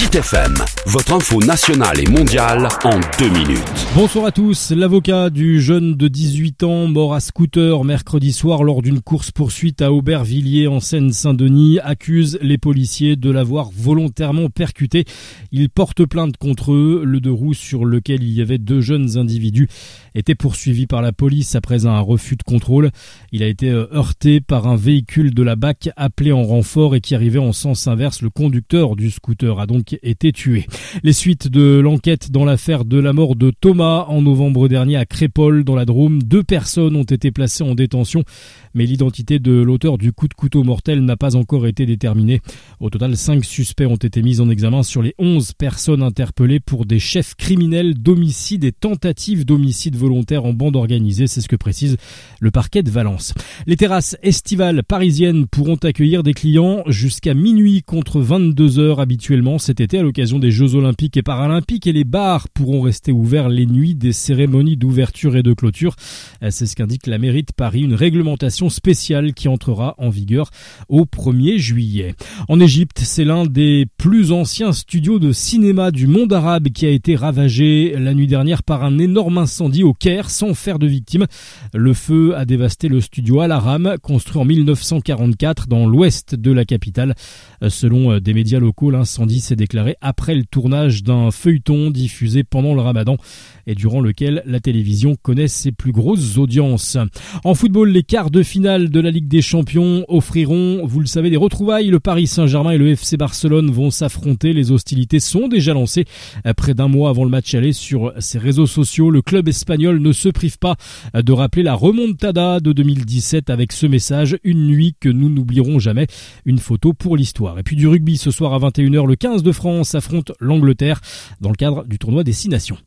Kit FM, votre info nationale et mondiale en deux minutes. Bonsoir à tous. L'avocat du jeune de 18 ans mort à scooter mercredi soir lors d'une course-poursuite à Aubervilliers en Seine-Saint-Denis accuse les policiers de l'avoir volontairement percuté. Il porte plainte contre eux. Le deux roues sur lequel il y avait deux jeunes individus était poursuivi par la police après un refus de contrôle. Il a été euh, heurté par un véhicule de la BAC appelé en renfort et qui arrivait en sens inverse. Le conducteur du scooter a donc été tué. Les suites de l'enquête dans l'affaire de la mort de Thomas en novembre dernier à Crépol dans la Drôme. Deux personnes ont été placées en détention, mais l'identité de l'auteur du coup de couteau mortel n'a pas encore été déterminée. Au total, cinq suspects ont été mis en examen sur les onze personnes interpellées pour des chefs criminels d'homicide et tentatives d'homicide volontaire en bande organisée. C'est ce que précise le parquet de Valence. Les terrasses estivales parisiennes pourront accueillir des clients jusqu'à minuit contre 22 heures habituellement été à l'occasion des Jeux Olympiques et Paralympiques et les bars pourront rester ouverts les nuits des cérémonies d'ouverture et de clôture. C'est ce qu'indique la mairie de Paris, une réglementation spéciale qui entrera en vigueur au 1er juillet. En Égypte, c'est l'un des plus anciens studios de cinéma du monde arabe qui a été ravagé la nuit dernière par un énorme incendie au Caire sans faire de victimes. Le feu a dévasté le studio Al Aram, construit en 1944 dans l'ouest de la capitale. Selon des médias locaux, l'incendie s'est déclaré après le tournage d'un feuilleton diffusé pendant le ramadan et durant lequel la télévision connaît ses plus grosses audiences. En football, les quarts de finale de la Ligue des Champions offriront, vous le savez, des retrouvailles. Le Paris Saint-Germain et le FC Barcelone vont s'affronter. Les hostilités sont déjà lancées près d'un mois avant le match aller sur ses réseaux sociaux. Le club espagnol ne se prive pas de rappeler la remontada de 2017 avec ce message, une nuit que nous n'oublierons jamais, une photo pour l'histoire. Et puis du rugby ce soir à 21h, le 15 de France affronte l'Angleterre dans le cadre du tournoi des Six Nations.